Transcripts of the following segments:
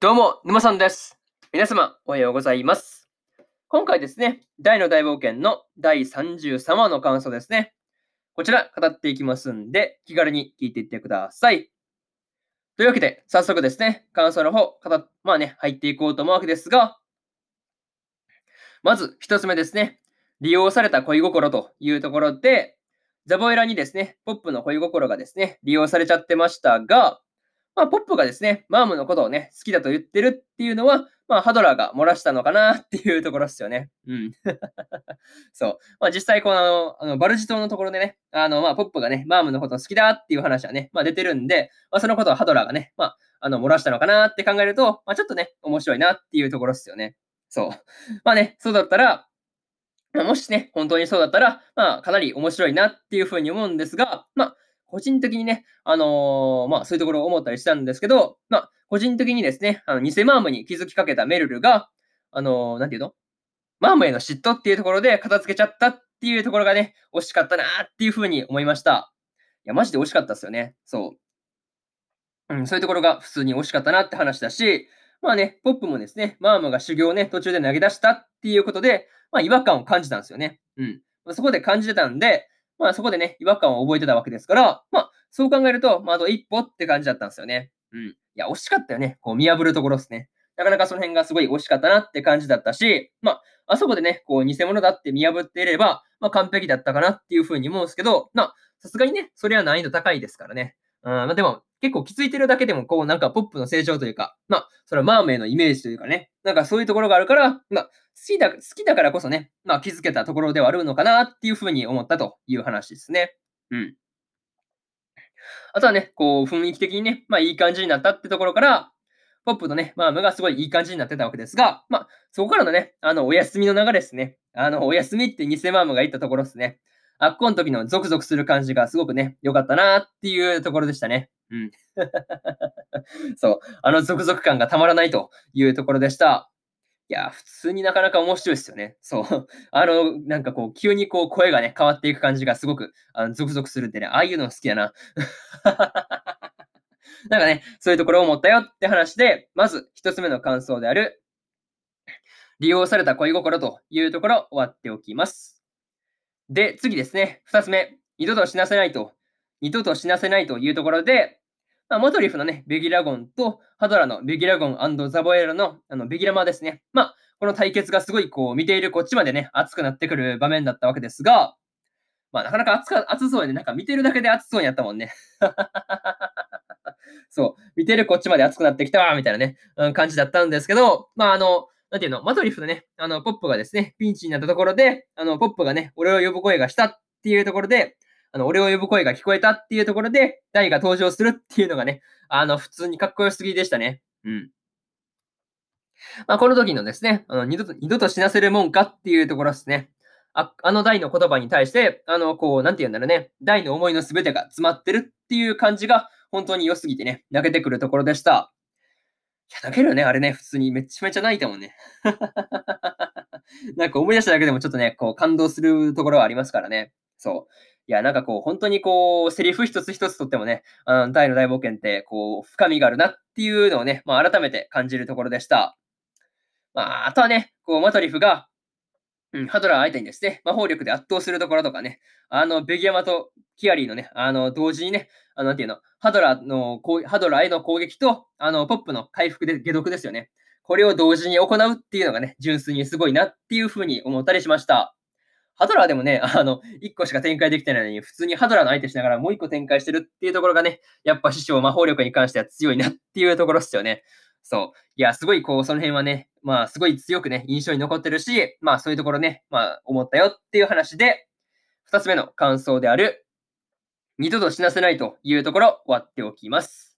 どうも、沼さんです。皆様、おはようございます。今回ですね、大の大冒険の第33話の感想ですね。こちら、語っていきますんで、気軽に聞いていってください。というわけで、早速ですね、感想の方、語まあね、入っていこうと思うわけですが、まず一つ目ですね、利用された恋心というところで、ザボエラにですね、ポップの恋心がですね、利用されちゃってましたが、まあ、ポップがですね、マームのことをね、好きだと言ってるっていうのは、まあ、ハドラーが漏らしたのかな っていうところですよね。うん。そう。まあ、実際、この、あの、バルジ島のところでね、あの、まあ、ポップがね、マームのこと好きだっていう話はね、まあ、出てるんで、まあ、そのことをハドラーがね、まあ、あの、漏らしたのかなって考えると、まあ、ちょっとね、面白いなっていうところですよね。そう。まあね、そうだったら、まあ、もしね、本当にそうだったら、まあ、かなり面白いなっていうふうに思うんですが、まあ、個人的にね、あのーまあ、そういうところを思ったりしたんですけど、まあ、個人的にですね、あの、偽マームに気づきかけたメルルが、あのーなんていうの？マームへの嫉妬っていうところで片付けちゃったっていうところがね、惜しかったなっていうふうに思いました。いや、マジで惜しかったですよね。そう。うん、そういうところが普通に惜しかったなって話だし、まあね、ポップもですね、マームが修行をね、途中で投げ出したっていうことで、まあ違和感を感じたんですよね。うん。そこで感じてたんで、まあそこでね、違和感を覚えてたわけですから、まあそう考えると、まああと一歩って感じだったんですよね。うん。いや、惜しかったよね。こう見破るところですね。なかなかその辺がすごい惜しかったなって感じだったし、まあ、あそこでね、こう偽物だって見破っていれば、まあ完璧だったかなっていうふうに思うんですけど、まあ、さすがにね、それは難易度高いですからね。うん、まあでも、結構気づいてるだけでも、こうなんかポップの成長というか、まあ、それはマーメイのイメージというかね、なんかそういうところがあるから、まあ、きだ、好きだからこそね、まあ気づけたところではあるのかなっていうふうに思ったという話ですね。うん。あとはね、こう雰囲気的にね、まあいい感じになったってところから、ポップとね、マームがすごいいい感じになってたわけですが、まあ、そこからのね、あの、お休みの流れですね。あの、お休みって偽マームが言ったところですね。あっこの時のゾクゾクする感じがすごくね、良かったなっていうところでしたね。うん。そう。あのゾクゾク感がたまらないというところでした。いや、普通になかなか面白いですよね。そう。あの、なんかこう、急にこう、声がね、変わっていく感じがすごく、あのゾクゾクするんでね、ああいうの好きやな。なんかね、そういうところを思ったよって話で、まず一つ目の感想である、利用された恋心というところ終わっておきます。で、次ですね、二つ目、二度と死なせないと、二度と死なせないというところで、まあ、モトリフのね、ベギラゴンとハドラのベギラゴンザボエラのあのベギラマですね。まあ、この対決がすごいこう見ているこっちまでね、熱くなってくる場面だったわけですが、まあ、なかなか熱か熱そうで、なんか見てるだけで熱そうになったもんね。そう、見てるこっちまで熱くなってきたわ、みたいなね、うん、感じだったんですけど、まあ、あの、なんていうの、マトリフのね、あの、ポップがですね、ピンチになったところで、あの、ポップがね、俺を呼ぶ声がしたっていうところで、あの、俺を呼ぶ声が聞こえたっていうところで、ダイが登場するっていうのがね、あの、普通にかっこよすぎでしたね。うん。まあ、この時のですね、あの二度と、二度と死なせるもんかっていうところですね。ああの大の言葉に対して、あの、こう、なんて言うんだろうね、大の思いの全てが詰まってるっていう感じが、本当に良すぎてね、泣けてくるところでした。いや、泣けるよね、あれね、普通にめちゃめちゃ泣いたもんね。なんか思い出しただけでもちょっとね、こう、感動するところはありますからね。そう。いや、なんかこう、本当にこう、セリフ一つ一つとってもね、あの大の大冒険って、こう、深みがあるなっていうのをね、まあ、改めて感じるところでした。まあ、あとはね、こう、マトリフが、うん、ハドラー相手にですね、魔法力で圧倒するところとかね、あの、ベギヤマとキアリーのね、あの、同時にね、あの、なんていうの、ハドラーの、ハドラーへの攻撃と、あの、ポップの回復で解毒ですよね。これを同時に行うっていうのがね、純粋にすごいなっていうふうに思ったりしました。ハドラーでもね、あの、1個しか展開できてないのに、普通にハドラーの相手しながらもう1個展開してるっていうところがね、やっぱ師匠魔法力に関しては強いなっていうところですよね。そう。いや、すごいこう、その辺はね、まあ、すごい強くね、印象に残ってるし、まあ、そういうところね、まあ、思ったよっていう話で、2つ目の感想である、二度と死なせないというところ、終わっておきます。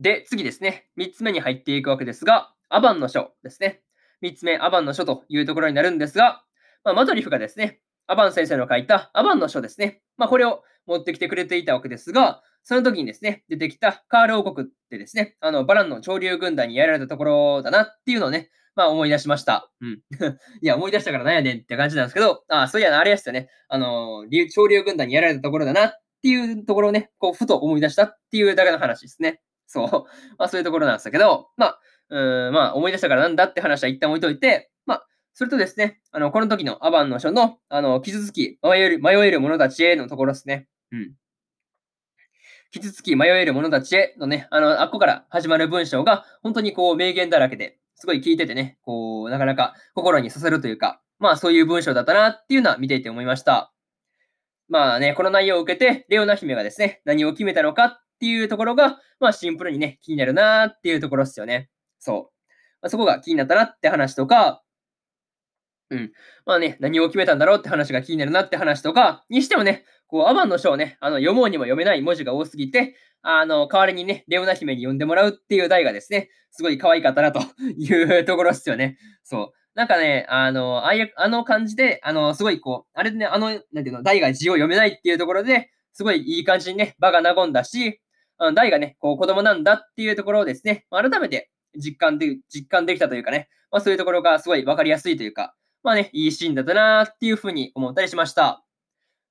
で、次ですね、3つ目に入っていくわけですが、アバンの書ですね。3つ目、アバンの書というところになるんですが、まあ、マトリフがですね、アバン先生の書いたアバンの書ですね。まあ、これを持ってきてくれていたわけですが、その時にですね、出てきたカール王国ってですね、あの、バランの潮流軍団にやられたところだなっていうのをね、まあ思い出しました。うん。いや、思い出したからなんやねんって感じなんですけど、ああ、そういやな、あれですよね。あの、潮流軍団にやられたところだなっていうところをね、こう、ふと思い出したっていうだけの話ですね。そう。まあそういうところなんですけど、まあ、うん、まあ思い出したからなんだって話は一旦置いといて、それとですね、あの、この時のアバンの書の、あの、傷つき、迷える、迷える者たちへのところですね。うん。傷つき迷える者たちへのね、あの、あっこから始まる文章が、本当にこう、名言だらけで、すごい聞いててね、こう、なかなか心に刺さるというか、まあそういう文章だったなっていうのは見ていて思いました。まあね、この内容を受けて、レオナ姫がですね、何を決めたのかっていうところが、まあシンプルにね、気になるなっていうところですよね。そう。まあ、そこが気になったなって話とか、うん。まあね、何を決めたんだろうって話が気になるなって話とか、にしてもね、こう、アバンの書をね、あの、読もうにも読めない文字が多すぎて、あの、代わりにね、レオナ姫に読んでもらうっていう題がですね、すごい可愛かったなと いうところですよね。そう。なんかね、あの、ああ、あの感じで、あの、すごいこう、あれでね、あの、なんていうの、題が字を読めないっていうところで、すごいいい感じにね、場が和んだし、あの題がね、こう、子供なんだっていうところをですね、改めて実感で、実感できたというかね、まあそういうところがすごいわかりやすいというか、まあね、いいシーンだったなっていうふうに思ったりしました。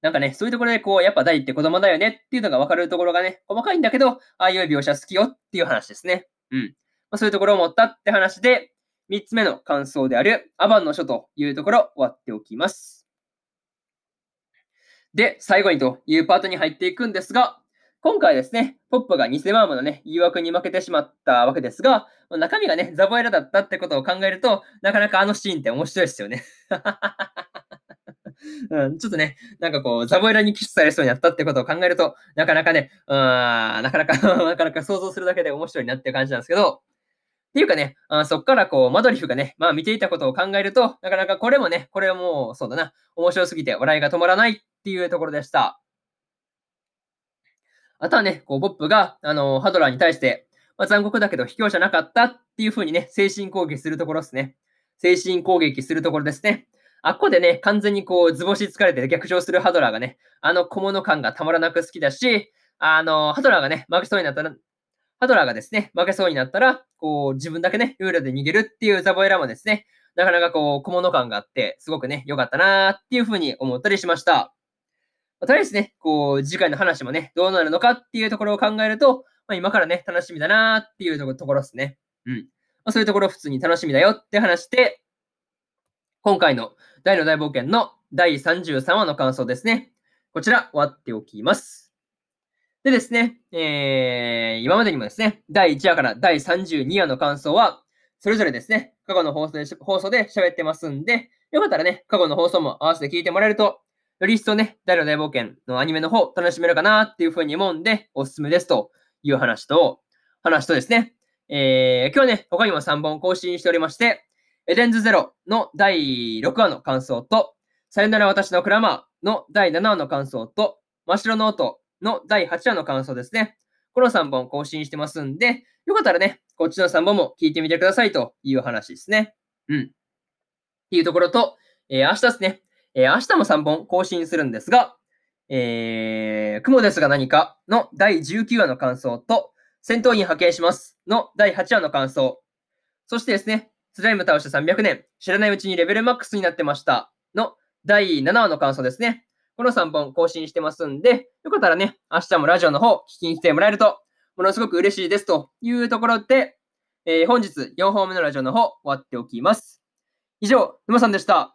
なんかね、そういうところでこう、やっぱ大って子供だよねっていうのがわかるところがね、細かいんだけど、ああいう描写好きよっていう話ですね。うん。まあ、そういうところを思ったって話で、3つ目の感想であるアバンの書というところ終わっておきます。で、最後にというパートに入っていくんですが、今回ですね、ポップが偽マームのね、誘惑に負けてしまったわけですが、中身がね、ザボエラだったってことを考えると、なかなかあのシーンって面白いですよね。うん、ちょっとね、なんかこう、ザボエラにキスされそうになったってことを考えると、なかなかね、うん、なかなか なかなか想像するだけで面白いなって感じなんですけど、っていうかね、あそっからこう、マドリフがね、まあ見ていたことを考えると、なかなかこれもね、これはもう、そうだな、面白すぎて笑いが止まらないっていうところでした。あとはね、こう、ボップが、あの、ハドラーに対して、まあ、残酷だけど卑怯じゃなかったっていう風にね、精神攻撃するところですね。精神攻撃するところですね。あっこでね、完全にこう、図星疲れて逆上するハドラーがね、あの小物感がたまらなく好きだし、あの、ハドラーがね、負けそうになったら、ハドラーがですね、負けそうになったら、こう、自分だけね、ルールで逃げるっていうザボエラもですね、なかなかこう、小物感があって、すごくね、良かったなーっていう風に思ったりしました。とりあえずね、こう、次回の話もね、どうなるのかっていうところを考えると、まあ、今からね、楽しみだなっていうところですね。うん。まあ、そういうところ普通に楽しみだよって話で、今回の大の大冒険の第33話の感想ですね。こちら、終わっておきます。でですね、えー、今までにもですね、第1話から第32話の感想は、それぞれですね、過去の放送で放送で喋ってますんで、よかったらね、過去の放送も合わせて聞いてもらえるとより一層ね、大の大冒険のアニメの方楽しめるかなっていうふうに思うんで、おすすめですという話と、話とですね、えー、今日ね、他にも3本更新しておりまして、エデンズゼロの第6話の感想と、さよなら私のクラマーの第7話の感想と、真っ白の音の第8話の感想ですね。この3本更新してますんで、よかったらね、こっちの3本も聞いてみてくださいという話ですね。うん。っていうところと、えー、明日ですね、えー、明日も3本更新するんですが、えー、雲ですが何かの第19話の感想と、戦闘員派遣しますの第8話の感想。そしてですね、スライム倒して300年、知らないうちにレベルマックスになってましたの第7話の感想ですね。この3本更新してますんで、よかったらね、明日もラジオの方聞きに来てもらえると、ものすごく嬉しいですというところで、えー、本日4本目のラジオの方終わっておきます。以上、沼さんでした。